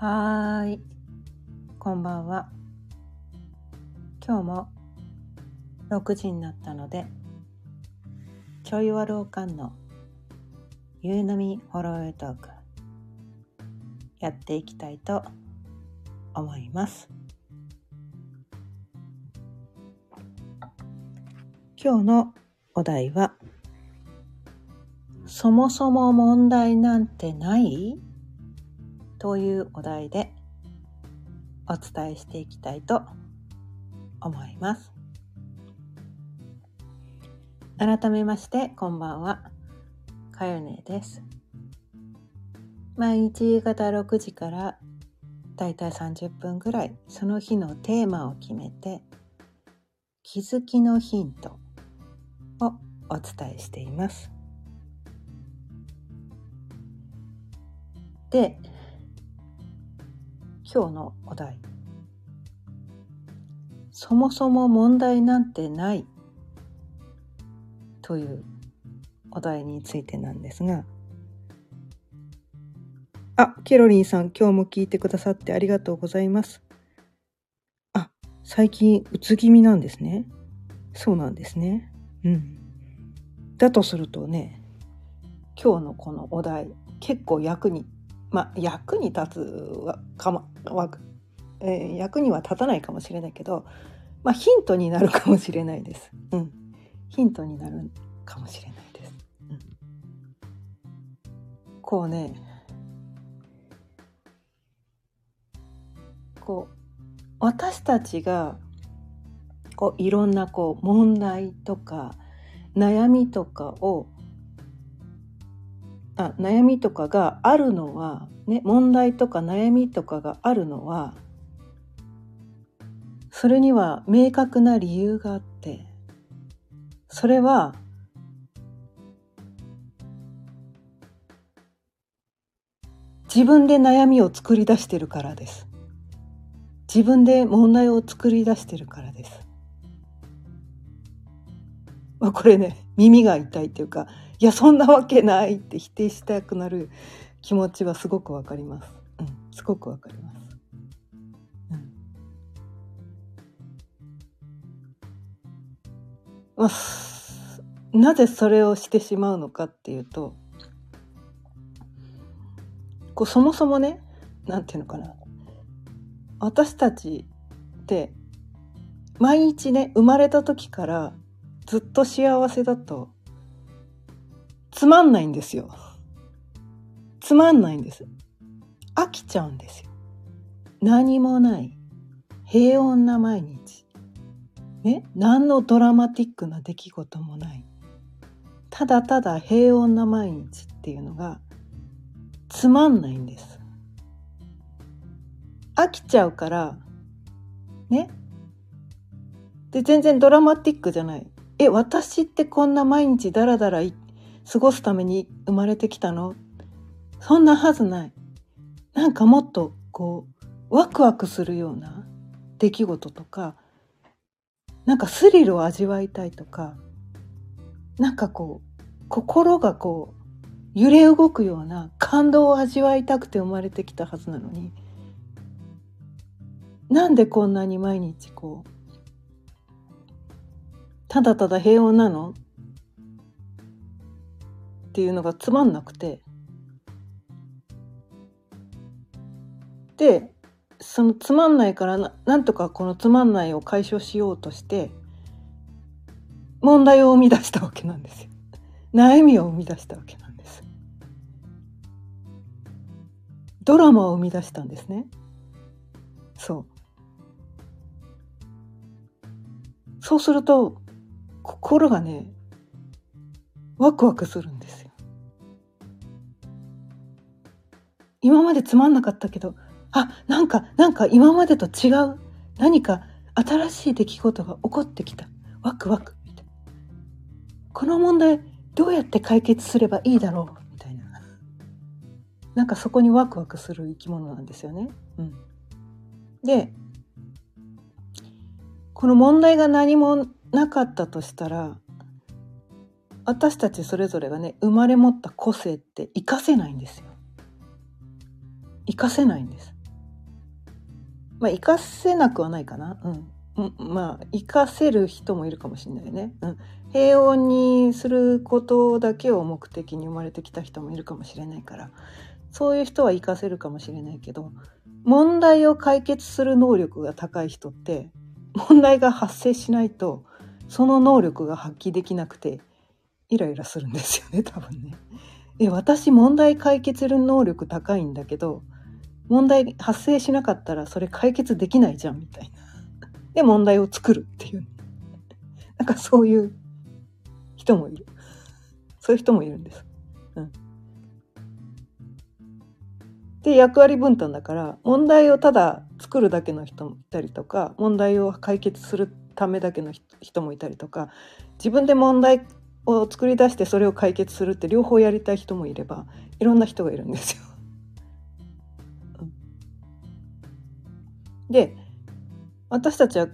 はーい、こんばんは。今日も6時になったので、ちょいわるおかんの夕飲みホロエトークやっていきたいと思います。今日のお題は、そもそも問題なんてない？というお題でお伝えしていきたいと思います。改めましてこんばんは、かよねです。毎日夕方6時からだいたい30分ぐらいその日のテーマを決めて気づきのヒントをお伝えしています。で、今日のお題。そもそも問題なんてない。というお題についてなんですが。あケロリンさん今日も聞いてくださってありがとうございます。あ最近うつ気味なんですね。そうなんですね。うん。だとするとね今日のこのお題結構役にまあ役に立つかまは、えー役には立たないかもしれないけど、まあ、ヒントになるかもしれないです。うん、ヒントになるかもしれないです。うん、こうねこう私たちがこういろんなこう問題とか悩みとかをあ悩みとかがあるのは、ね、問題とか悩みとかがあるのはそれには明確な理由があってそれは自分で悩みを作り出してるからです。自分で問題を作り出してるからです。まあこれね耳が痛いっていうかいやそんなわけないって否定したくなる気持ちはすごくわかります。うん、すごくわかります。うん、まあなぜそれをしてしまうのかっていうとこうそもそもねなんていうのかな私たちって毎日ね生まれた時からずっと幸せだとつまんないんですよ。つまんないんです。飽きちゃうんですよ。何もない。平穏な毎日。ね、何のドラマティックな出来事もない。ただただ平穏な毎日っていうのがつまんないんです。飽きちゃうから、ね？で、全然ドラマティックじゃない。え、私ってこんな毎日ダラダラ過ごすために生まれてきたの？そんなはずない。なんかもっとこうワクワクするような出来事とかなんかスリルを味わいたいとかなんかこう心がこう揺れ動くような感動を味わいたくて生まれてきたはずなのになんでこんなに毎日こうただただ平穏なの？っていうのがつまんなくて。でそのつまんないからななんとかこのつまんないを解消しようとして問題を生み出したわけなんですよ。悩みを生み出したわけなんです。ドラマを生み出したんですね。そう。そうすると心がねワクワクするんですよ。今までつまんなかったけどあなんかなんか今までと違う。何か新しい出来事が起こってきた。ワクワク。みたいな。この問題どうやって解決すればいいだろう？みたいな。なんかそこにワクワクする生き物なんですよね。うん、でこの問題が何もなかったとしたら私たちそれぞれがね生まれ持った個性って活かせないんですよ。活かせないんですまあ活かせなくはないかな。うん。まあ活かせる人もいるかもしれないね。うん。平穏にすることだけを目的に生まれてきた人もいるかもしれないからそういう人は活かせるかもしれないけど問題を解決する能力が高い人って問題が発生しないとその能力が発揮できなくてイライラするんですよね多分ね。え私問題解決する能力高いんだけど問題発生しなかったらそれ解決できないじゃんみたいな。で問題を作るっていう。なんかそういう人もいる。そういう人もいるんです。うん。で役割分担だから問題をただ作るだけの人もいたりとか問題を解決するためだけの人もいたりとか自分で問題を作り出してそれを解決するって両方やりたい人もいればいろんな人がいるんですよ。で私たちは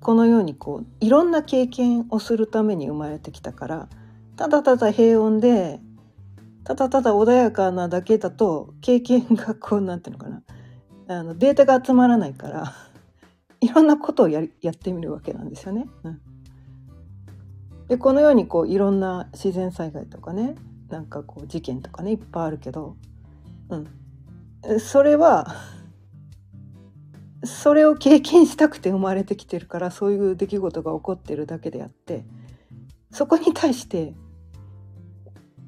このようにこういろんな経験をするために生まれてきたからただただ平穏でただただ穏やかなだけだと経験がこうなんていうのかなあのデータが集まらないから いろんなことをややってみるわけなんですよね。うん、でこのようにこういろんな自然災害とかねなんかこう事件とかねいっぱいあるけど、うん、それはそれを経験したくて生まれてきてるからそういう出来事が起こってるだけであってそこに対して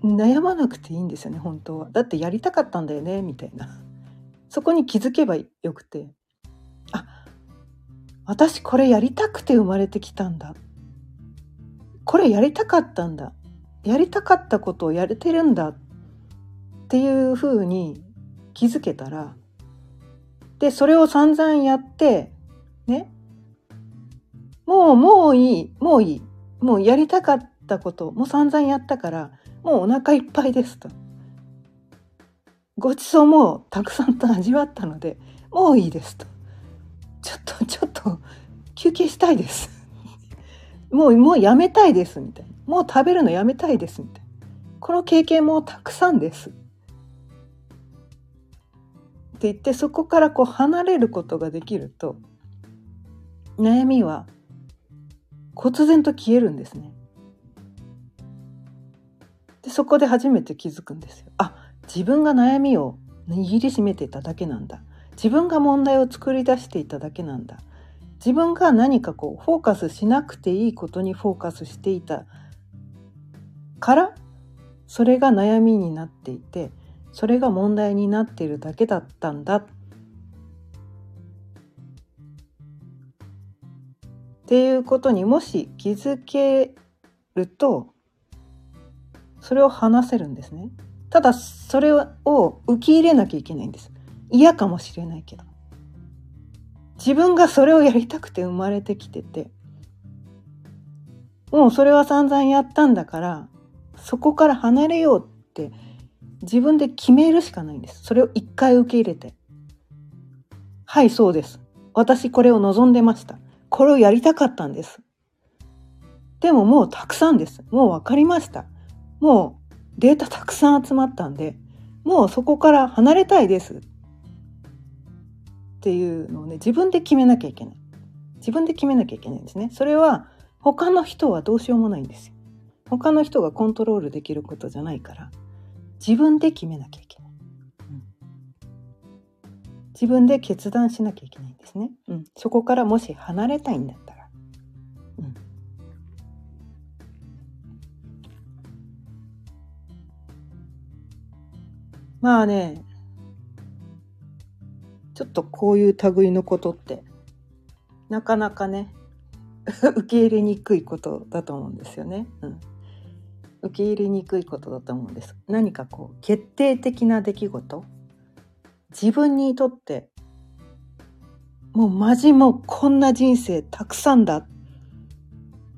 悩まなくていいんですよね本当は。だってやりたかったんだよねみたいな。そこに気づけばよくてあ私これやりたくて生まれてきたんだこれやりたかったんだやりたかったことをやれてるんだっていうふうに気づけたらで、それを散々やって、ね。もう、もういい、もういい。もうやりたかったこと、もう散々やったから、もうお腹いっぱいですと。ごちそうもたくさんと味わったので、もういいですと。ちょっと、ちょっと、休憩したいです。もう、もうやめたいです、みたいな。もう食べるのやめたいです、みたいな。この経験もたくさんです。って言ってそこからこう離れることができると悩みは忽然と消えるんですね。でそこで初めて気づくんですよ。あ自分が悩みを握りしめていただけなんだ。自分が問題を作り出していただけなんだ。自分が何かこうフォーカスしなくていいことにフォーカスしていたからそれが悩みになっていてそれが問題になっているだけだったんだっていうことにもし気づけるとそれを話せるんですね。ただそれを受け入れなきゃいけないんです。嫌かもしれないけど。自分がそれをやりたくて生まれてきててもうそれは散々やったんだからそこから離れようって自分で決めるしかないんです。それを一回受け入れて。はい、そうです。私これを望んでました。これをやりたかったんです。でももうたくさんです。もう分かりました。もうデータたくさん集まったんで、もうそこから離れたいです。っていうのをね、自分で決めなきゃいけない。自分で決めなきゃいけないんですね。それは他の人はどうしようもないんですよ。他の人がコントロールできることじゃないから。自分で決めなきゃいけない、うん、自分で決断しなきゃいけないんですね、うん、そこからもし離れたいんだったら、うん、まあねちょっとこういう類のことってなかなかね 受け入れにくいことだと思うんですよね。うん受け入れにくいことだと思うんです。何かこう決定的な出来事。自分にとってもうマジもうこんな人生たくさんだ。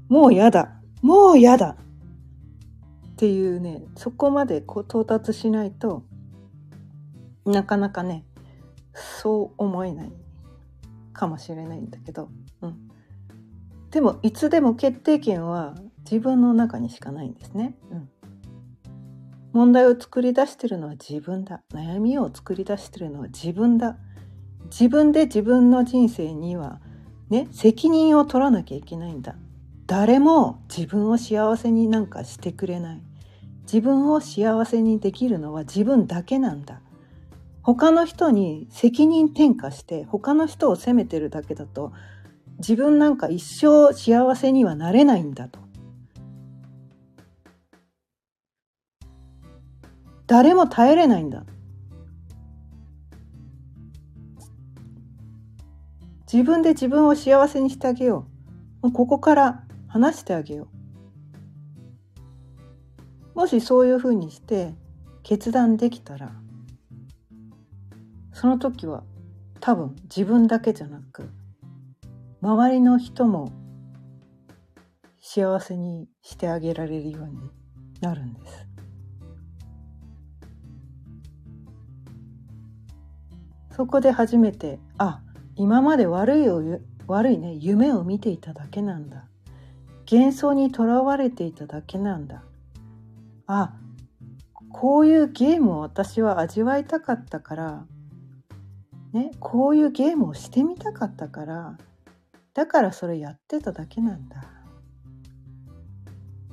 もうやだ。もうやだ。っていうねそこまでこう到達しないとなかなかねそう思えないかもしれないんだけど、うん、でもいつでも決定権は自分の中にしかないんですね。うん、問題を作り出してるのは自分だ。悩みを作り出してるのは自分だ。自分で自分の人生にはね責任を取らなきゃいけないんだ。誰も自分を幸せになんかしてくれない。自分を幸せにできるのは自分だけなんだ。他の人に責任転嫁して他の人を責めてるだけだと自分なんか一生幸せにはなれないんだと。誰も耐えれないんだ自分で自分を幸せにしてあげよう。もうここから話してあげよう。もしそういうふうにして決断できたらその時は多分自分だけじゃなく周りの人も幸せにしてあげられるようになるんです。そこで初めてあ今まで悪いを悪いね夢を見ていただけなんだ。幻想にとらわれていただけなんだ。あこういうゲームを私は味わいたかったからねこういうゲームをしてみたかったからだからそれやってただけなんだ。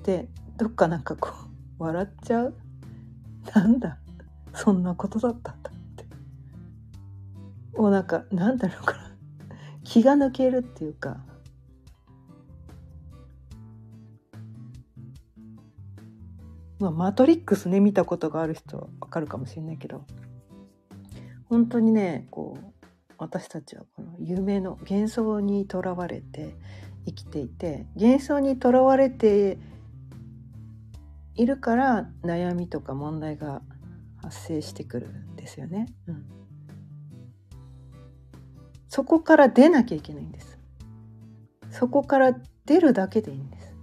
でどっかなんかこう笑っちゃう？なんだ？そんなことだったんだ。もうなんかなんだろうか。な気が抜けるっていうか。まあ、マトリックスね見たことがある人はわかるかもしれないけど。本当にねこう私たちはこの夢の幻想にとらわれて生きていて幻想にとらわれているから悩みとか問題が発生してくるんですよね。うん。そこから出なきゃいけないんです。そこから出るだけでいいんです。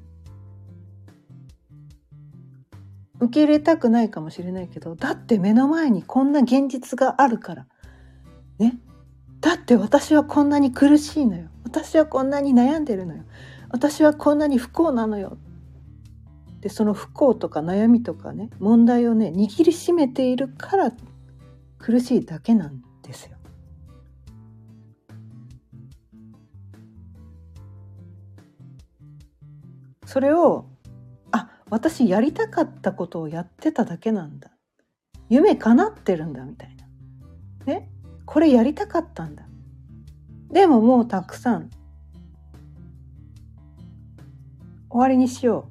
受け入れたくないかもしれないけどだって目の前にこんな現実があるから。ね。だって私はこんなに苦しいのよ。私はこんなに悩んでるのよ。私はこんなに不幸なのよ。でその不幸とか悩みとかね問題をね握りしめているから苦しいだけなんですよ。それをあ私やりたかったことをやってただけなんだ。夢叶ってるんだみたいな。ね？これやりたかったんだ。でももうたくさん。終わりにしよ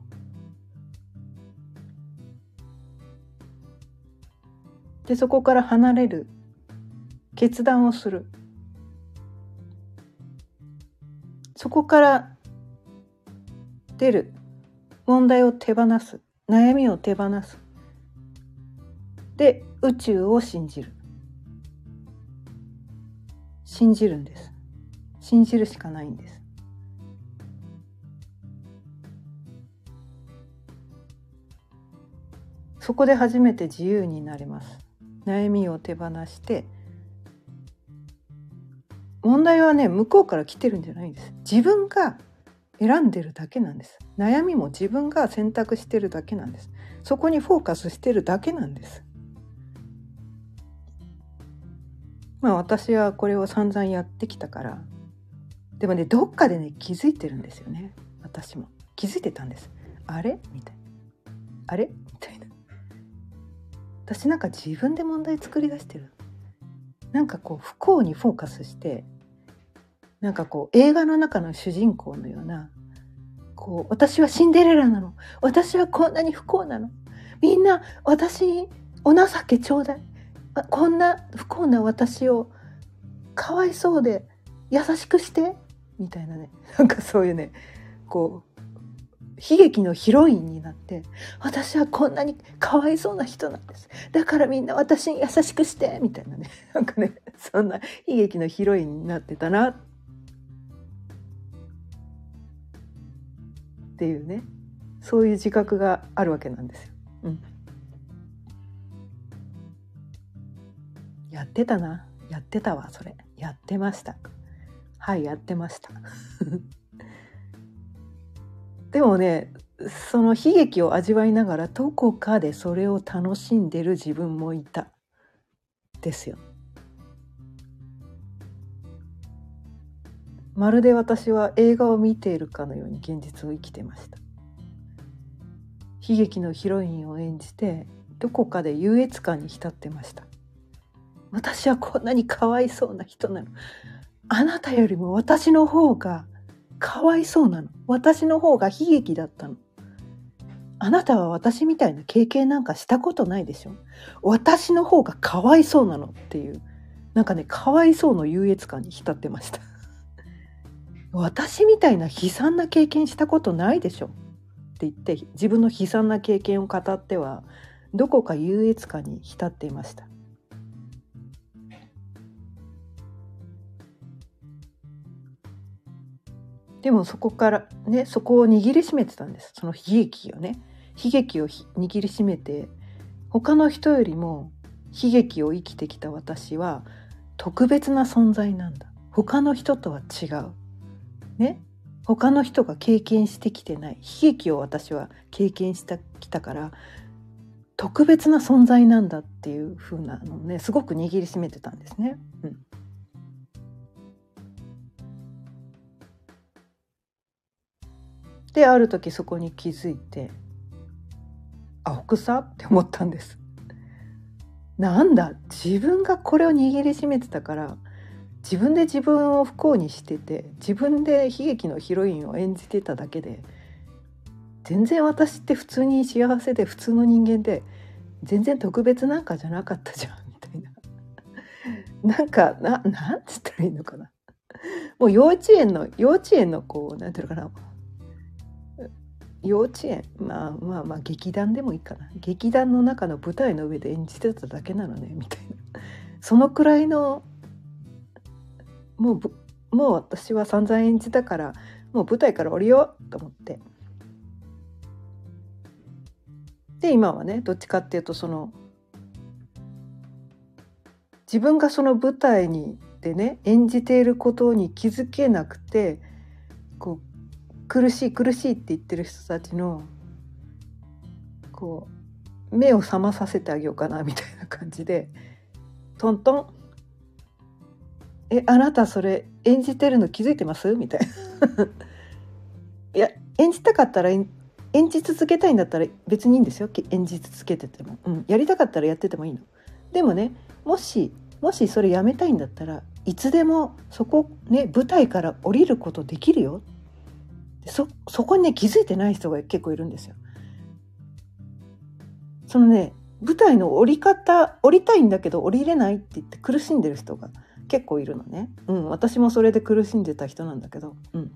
う。でそこから離れる。決断をする。そこから出る。問題を手放す。悩みを手放す。で宇宙を信じる。信じるんです。信じるしかないんです。そこで初めて自由になれます。悩みを手放して。問題はね向こうから来てるんじゃないんです。自分が選んでるだけなんです。悩みも自分が選択してるだけなんです。そこにフォーカスしてるだけなんです。まあ私はこれを散々やってきたから。でもねどっかでね気づいてるんですよね。私も。気づいてたんです。あれ？みたいな。あれ？みたいな。私なんか自分で問題作り出してる。なんかこう不幸にフォーカスしてなんかこう映画の中の主人公のようなこう私はシンデレラなの。私はこんなに不幸なの。みんな私にお情けちょうだい。こんな不幸な私をかわいそうで優しくして。みたいなね。なんかそういうね。こう悲劇のヒロインになって。私はこんなにかわいそうな人なんです。だからみんな私に優しくして。みたいなね。なんかね。そんな悲劇のヒロインになってたな。っっていうねそういう自覚があるわけなんですよ。うん、やってたな。やってたわそれ。やってました。はいやってました。でもねその悲劇を味わいながらどこかでそれを楽しんでる自分もいた。ですよ。まるで私は映画を見ているかのように現実を生きてました。悲劇のヒロインを演じてどこかで優越感に浸ってました。私はこんなにかわいそうな人なの。あなたよりも私の方がかわいそうなの。私の方が悲劇だったの。あなたは私みたいな経験なんかしたことないでしょ。私の方がかわいそうなのっていうなんかねかわいそうの優越感に浸ってました。私みたいな悲惨な経験したことないでしょって言って自分の悲惨な経験を語ってはどこか優越感に浸っていました。でもそこからねそこを握りしめてたんです。その悲劇をね。悲劇を握りしめて他の人よりも悲劇を生きてきた私は特別な存在なんだ。他の人とは違う。ね。他の人が経験してきてない。悲劇を私は経験してきたから特別な存在なんだっていう風なのねすごく握りしめてたんですね。うん、である時そこに気づいて青草って思ったんです。なんだ？自分がこれを握りしめてたから自分で自分を不幸にしてて自分で悲劇のヒロインを演じてただけで全然私って普通に幸せで普通の人間で全然特別なんかじゃなかったじゃん みたいな。なんかななんつったらいいのかな。もう幼稚園の幼稚園のこうなんていうのかな。幼稚園まあまあまあ劇団でもいいかな。劇団の中の舞台の上で演じてただけなのねみたいな。そのくらいのもうもう私は散々演じたからもう舞台から降りようと思って。で今はねどっちかっていうとその自分がその舞台にでね演じていることに気づけなくてこう苦しい苦しいって言ってる人たちのこう目を覚まさせてあげようかなみたいな感じでトントンえあなたそれ演じてるの気づいてます？みたいな。いや演じたかったら演じ続けたいんだったら別にいいんですよ。演じ続けてても、うん、やりたかったらやっててもいいの。でもねもしもしそれやめたいんだったらいつでもそこね舞台から降りることできるよ。そそこにね気づいてない人が結構いるんですよ。そのね舞台の降り方降りたいんだけど降りれないって言って苦しんでる人が結構いるのね、うん、私もそれで苦しんでた人なんだけど、うん、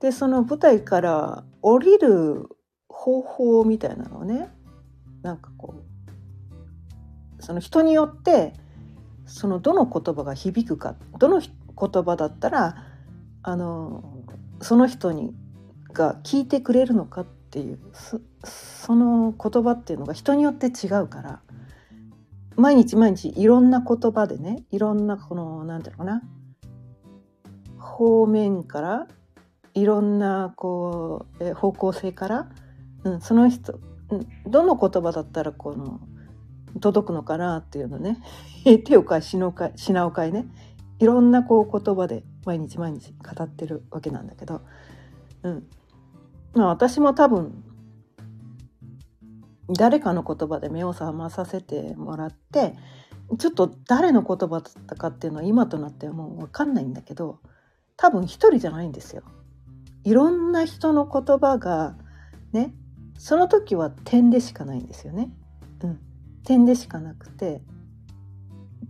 でその舞台から降りる方法みたいなのをねなんかこうその人によってそのどの言葉が響くかどの言葉だったらあのその人にが聞いてくれるのかっていうその言葉っていうのが人によって違うから。毎日毎日いろんな言葉でねいろんなこの何て言うのかな。方面からいろんなこうえ方向性から、うん、その人、うん、どの言葉だったらこの届くのかなっていうのね。手を変え品を変え品を変えね。いろんなこう言葉で毎日毎日語ってるわけなんだけど、うん。まあ、私も多分誰かの言葉で目を覚まさせてもらってちょっと誰の言葉だったかっていうのは今となってはもう分かんないんだけど多分一人じゃないんですよ。いろんな人の言葉がねその時は点でしかないんですよね。うん、点でしかなくて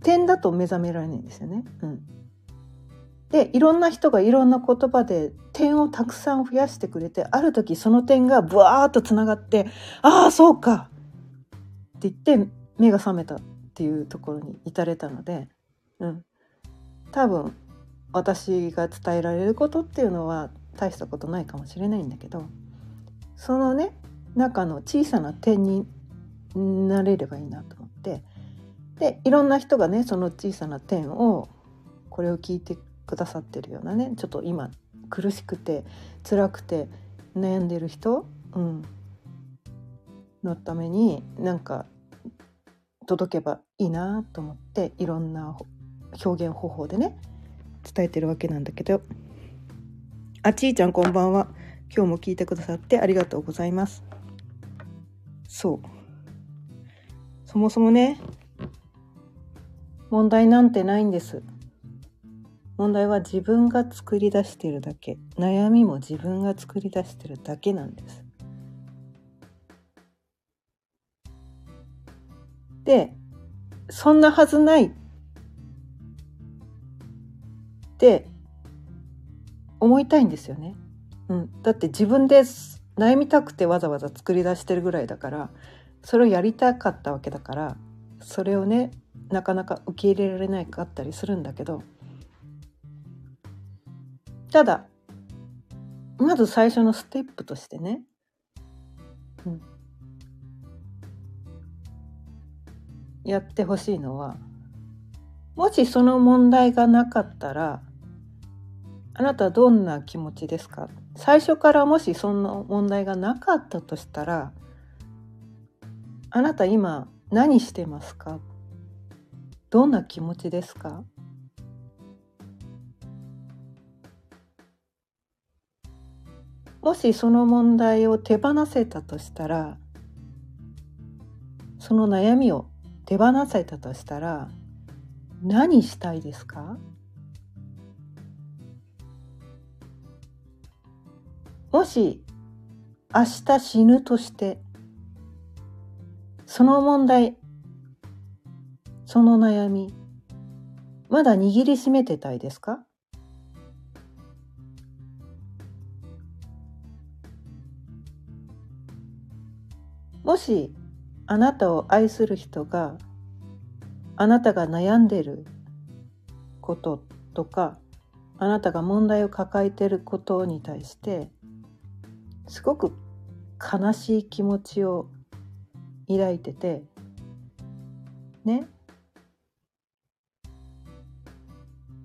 点だと目覚められないんですよね。うん、でいろんな人がいろんな言葉で点をたくさん増やしてくれてある時その点がブワーッとつながって「ああそうか!」って言って目が覚めたっていうところに至れたので、うん、多分私が伝えられることっていうのは大したことないかもしれないんだけどそのね中の小さな点になれればいいなと思ってでいろんな人がねその小さな点をこれを聞いてくださってるようなねちょっと今苦しくて辛くて悩んでる人、うん、のためになんか届けばいいなと思っていろんな表現方法でね伝えてるわけなんだけど。あちーちゃんこんばんは。今日も聞いてくださってありがとうございます。そう。そもそもね問題なんてないんです。問題は自分が作り出してるだけ。悩みも自分が作り出してるだけなんです。でそんなはずないって思いたいんですよね。うん、だって自分で悩みたくてわざわざ作り出してるぐらいだからそれをやりたかったわけだからそれをねなかなか受け入れられないかったりするんだけどただまず最初のステップとしてね、うん、やってほしいのはもしその問題がなかったらあなたどんな気持ちですか？最初からもしそんな問題がなかったとしたらあなた今何してますか？どんな気持ちですか？もしその問題を手放せたとしたらその悩みを手放せたとしたら何したいですか？もし明日死ぬとしてその問題その悩みまだ握りしめてたいですか？もしあなたを愛する人があなたが悩んでることとかあなたが問題を抱えていることに対してすごく悲しい気持ちを抱いててね。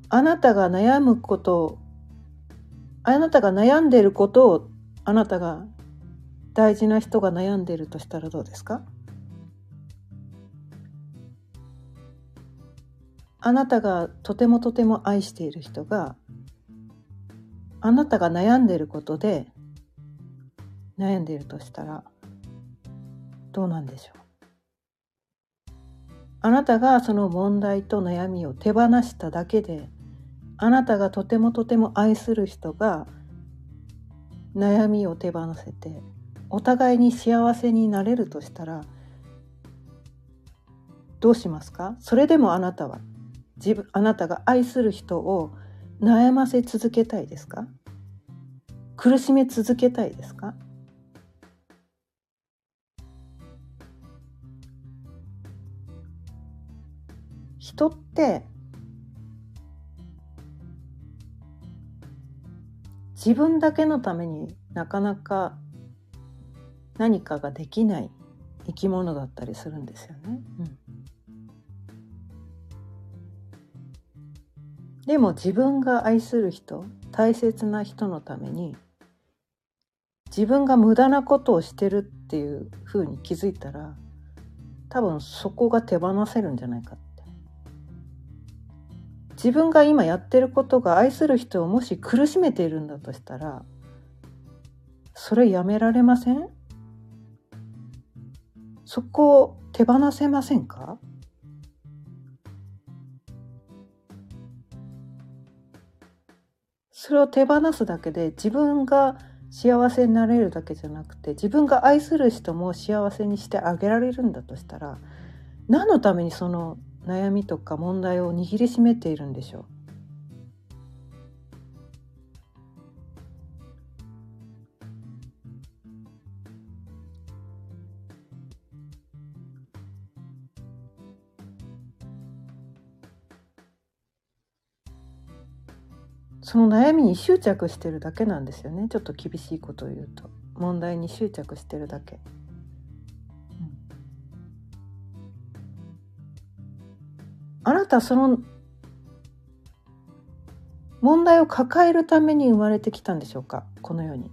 あなたが悩むことあなたが悩んでいることをあなたが大事な人が悩んでるとしたらどうですか？あなたがとてもとても愛している人があなたが悩んでいることで悩んでいるとしたらどうなんでしょう？あなたがその問題と悩みを手放しただけであなたがとてもとても愛する人が悩みを手放せてお互いに幸せになれるとしたらどうしますか？それでもあなたは自分あなたが愛する人を悩ませ続けたいですか？苦しめ続けたいですか？人って自分だけのためになかなか何かができない生き物だったりするんですよね。うん、でも自分が愛する人大切な人のために自分が無駄なことをしてるっていうふうに気づいたら多分そこが手放せるんじゃないかって。自分が今やってることが愛する人をもし苦しめているんだとしたらそれやめられません？そこを手放せませんか？それを手放すだけで自分が幸せになれるだけじゃなくて自分が愛する人も幸せにしてあげられるんだとしたら何のためにその悩みとか問題を握りしめているんでしょう？その悩みに執着してるだけなんですよね。ちょっと厳しいことを言うと。問題に執着してるだけ。あなたその問題を抱えるために生まれてきたんでしょうか？この世に。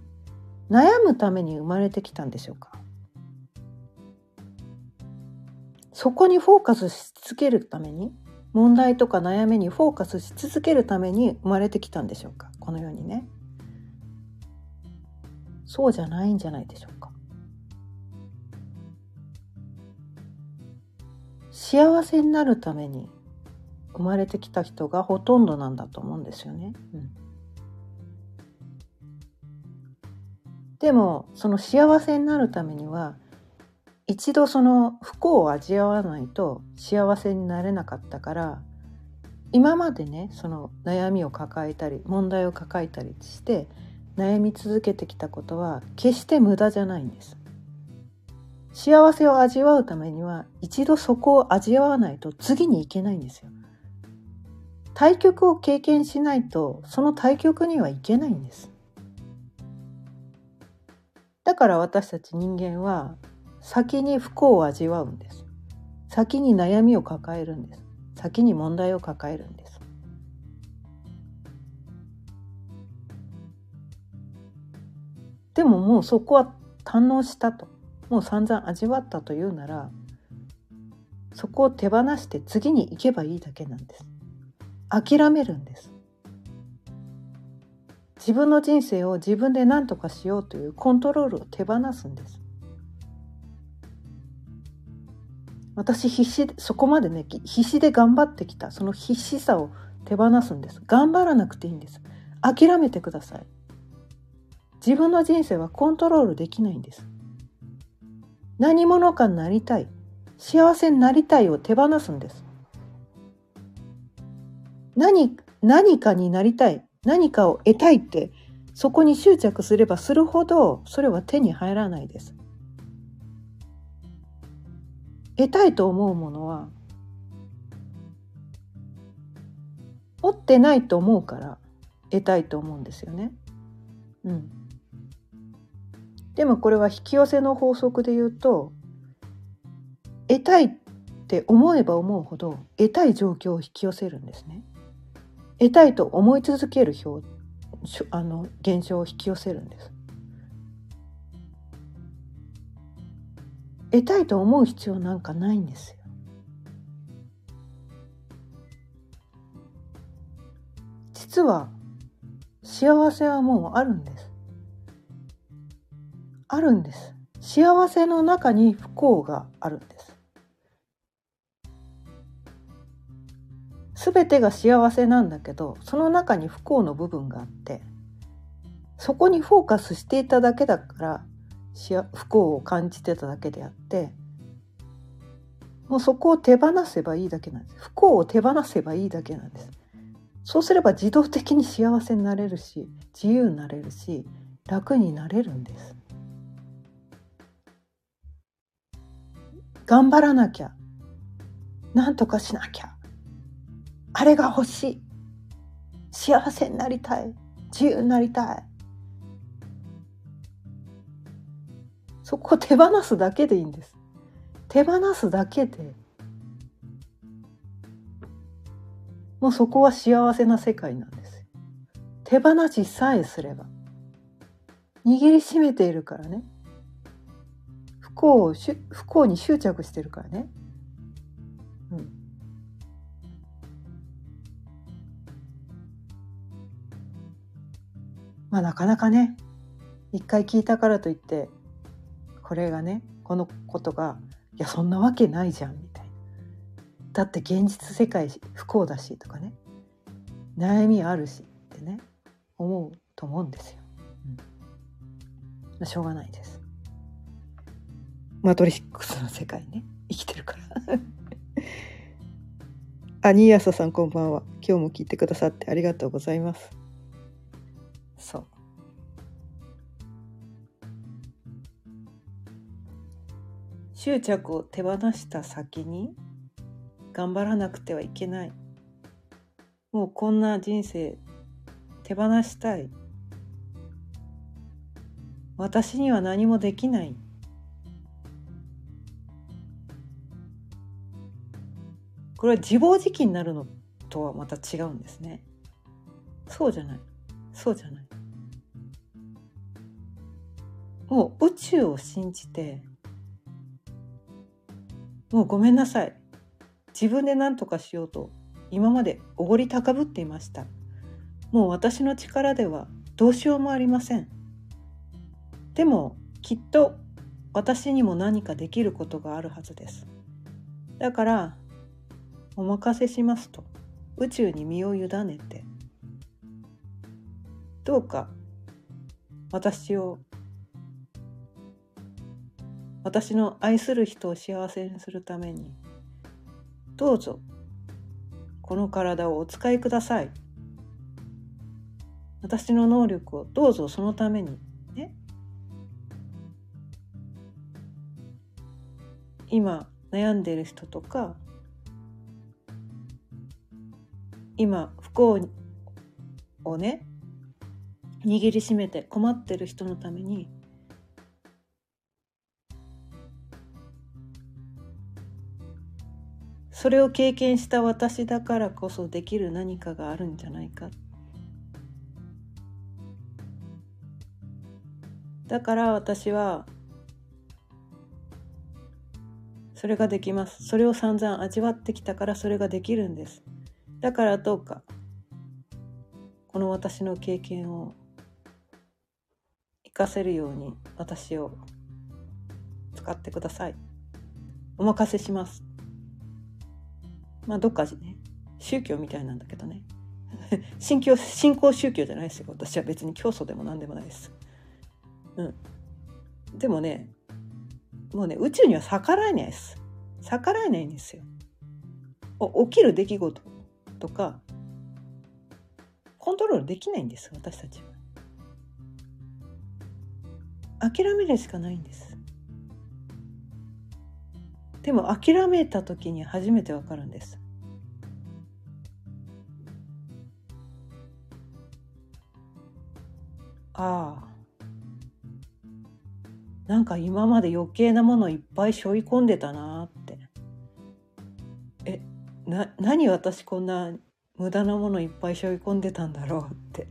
悩むために生まれてきたんでしょうか？そこにフォーカスし続けるために問題とか悩みにフォーカスし続けるために生まれてきたんでしょうか？このようにね。そうじゃないんじゃないでしょうか？幸せになるために生まれてきた人がほとんどなんだと思うんですよね。うん、でもその幸せになるためには一度その不幸を味わわないと幸せになれなかったから今までねその悩みを抱えたり問題を抱えたりして悩み続けてきたことは決して無駄じゃないんです。幸せを味わうためには一度そこを味わわないと次に行けないんですよ。対局を経験しないとその対局にはいけないんです。だから私たち人間は先に不幸を味わうんです。先に悩みを抱えるんです。先に問題を抱えるんです。でももうそこは堪能したともう散々味わったというならそこを手放して次に行けばいいだけなんです。諦めるんです。自分の人生を自分で何とかしようというコントロールを手放すんです。私必死そこまでね必死で頑張ってきた。その必死さを手放すんです。頑張らなくていいんです。諦めてください。自分の人生はコントロールできないんです。何者かになりたい。幸せになりたいを手放すんです。何何かになりたい。何かを得たいってそこに執着すればするほどそれは手に入らないです。得たいと思うものは持ってないと思うから得たいと思うんですよね。うん。でもこれは引き寄せの法則で言うと得たいって思えば思うほど得たい状況を引き寄せるんですね。得たいと思い続ける表あの現象を引き寄せるんです。得たいと思う必要なんかないんですよ。実は幸せはもうあるんです。あるんです。幸せの中に不幸があるんです。すべてが幸せなんだけどその中に不幸の部分があってそこにフォーカスしていただけだから不幸を感じてただけであってもうそこを手放せばいいだけなんです。不幸を手放せばいいだけなんです。そうすれば自動的に幸せになれるし自由になれるし楽になれるんです。頑張らなきゃ。なんとかしなきゃ。あれが欲しい。幸せになりたい。自由になりたい。そこを手放すだけでいいんです。手放すだけで。もうそこは幸せな世界なんです。手放しさえすれば。握りしめているからね。不幸を不幸に執着してるからね。うん。まあなかなかね一回聞いたからといってこれがねこのことがいやそんなわけないじゃんみたいなだって現実世界不幸だしとかね悩みあるしってね思うと思うんですよ。うん。まあ、しょうがないです。マトリックスの世界ね。生きてるから。あニーヤサさんこんばんは。今日も聞いてくださってありがとうございます執着を手放した先に頑張らなくてはいけない。もうこんな人生手放したい。私には何もできない。これは自暴自棄になるのとはまた違うんですね。そうじゃない。そうじゃない。もう宇宙を信じてもうごめんなさい。自分で何とかしようと今までおごり高ぶっていました。もう私の力ではどうしようもありません。でもきっと私にも何かできることがあるはずです。だからお任せしますと宇宙に身を委ねて。どうか私を私の愛する人を幸せにするためにどうぞこの体をお使いください。私の能力をどうぞそのためにね。今悩んでる人とか今不幸をね握りしめて困ってる人のためにそれを経験した私だからこそできる何かがあるんじゃないか。だから私はそれができます。それを散々味わってきたからそれができるんです。だからどうかこの私の経験を活かせるように私を使ってください。お任せします。まあどっかね宗教みたいなんだけどね。信教信仰宗教じゃないですよ私は別に教祖でも何でもないです。うん。でもねもうね宇宙には逆らえないです。逆らえないんですよ。起きる出来事とかコントロールできないんです私たちは。諦めるしかないんです。でも諦めた時に初めてわかるんです。ああ。なんか今まで余計なものいっぱい背負い込んでたなって。えな何私こんな無駄なものいっぱい背負い込んでたんだろうって。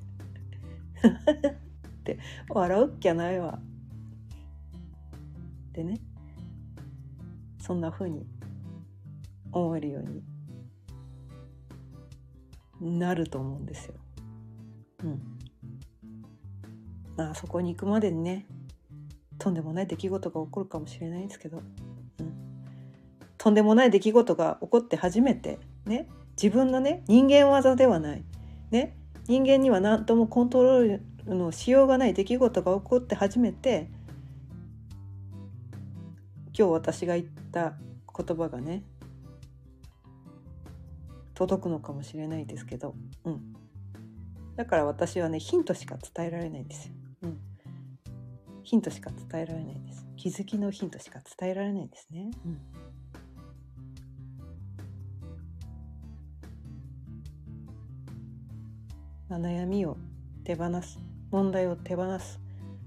って笑うっきゃないわ。でね。そんな風に思えるようになると思うんですよ。うん。まあそこに行くまでにねとんでもない出来事が起こるかもしれないんですけど、うん、とんでもない出来事が起こって初めてね自分のね人間技ではないね人間には何ともコントロールのしようがない出来事が起こって初めて今日私が言った言葉がね届くのかもしれないですけど、うん、だから私はねヒントしか伝えられないんですよ、うん、ヒントしか伝えられないです。気づきのヒントしか伝えられないんですね、うん、悩みを手放す。問題を手放す。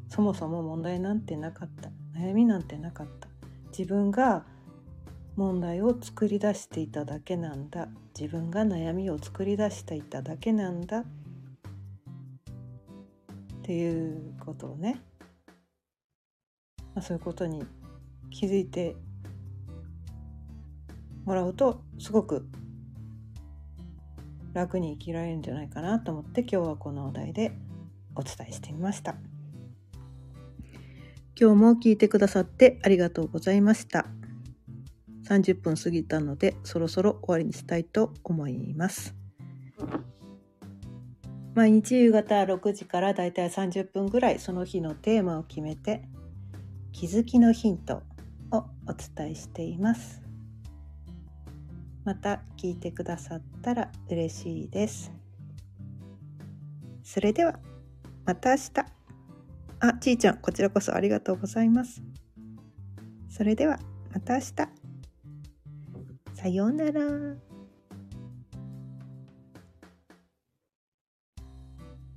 そもそも問題なんてなかった。悩みなんてなかった。自分が問題を作り出していただけなんだ。自分が悩みを作り出していただけなんだ。っていうことをね、まあ、そういうことに気づいてもらうとすごく楽に生きられるんじゃないかなと思って今日はこのお題でお伝えしてみました。今日も聞いてくださってありがとうございました。30分過ぎたのでそろそろ終わりにしたいと思います。毎日夕方6時からだいたい30分ぐらいその日のテーマを決めて気づきのヒントをお伝えしています。また聞いてくださったら嬉しいです。それではまた明日。あ、ちーちゃん、こちらこそありがとうございます。それでは、また明日。さようなら。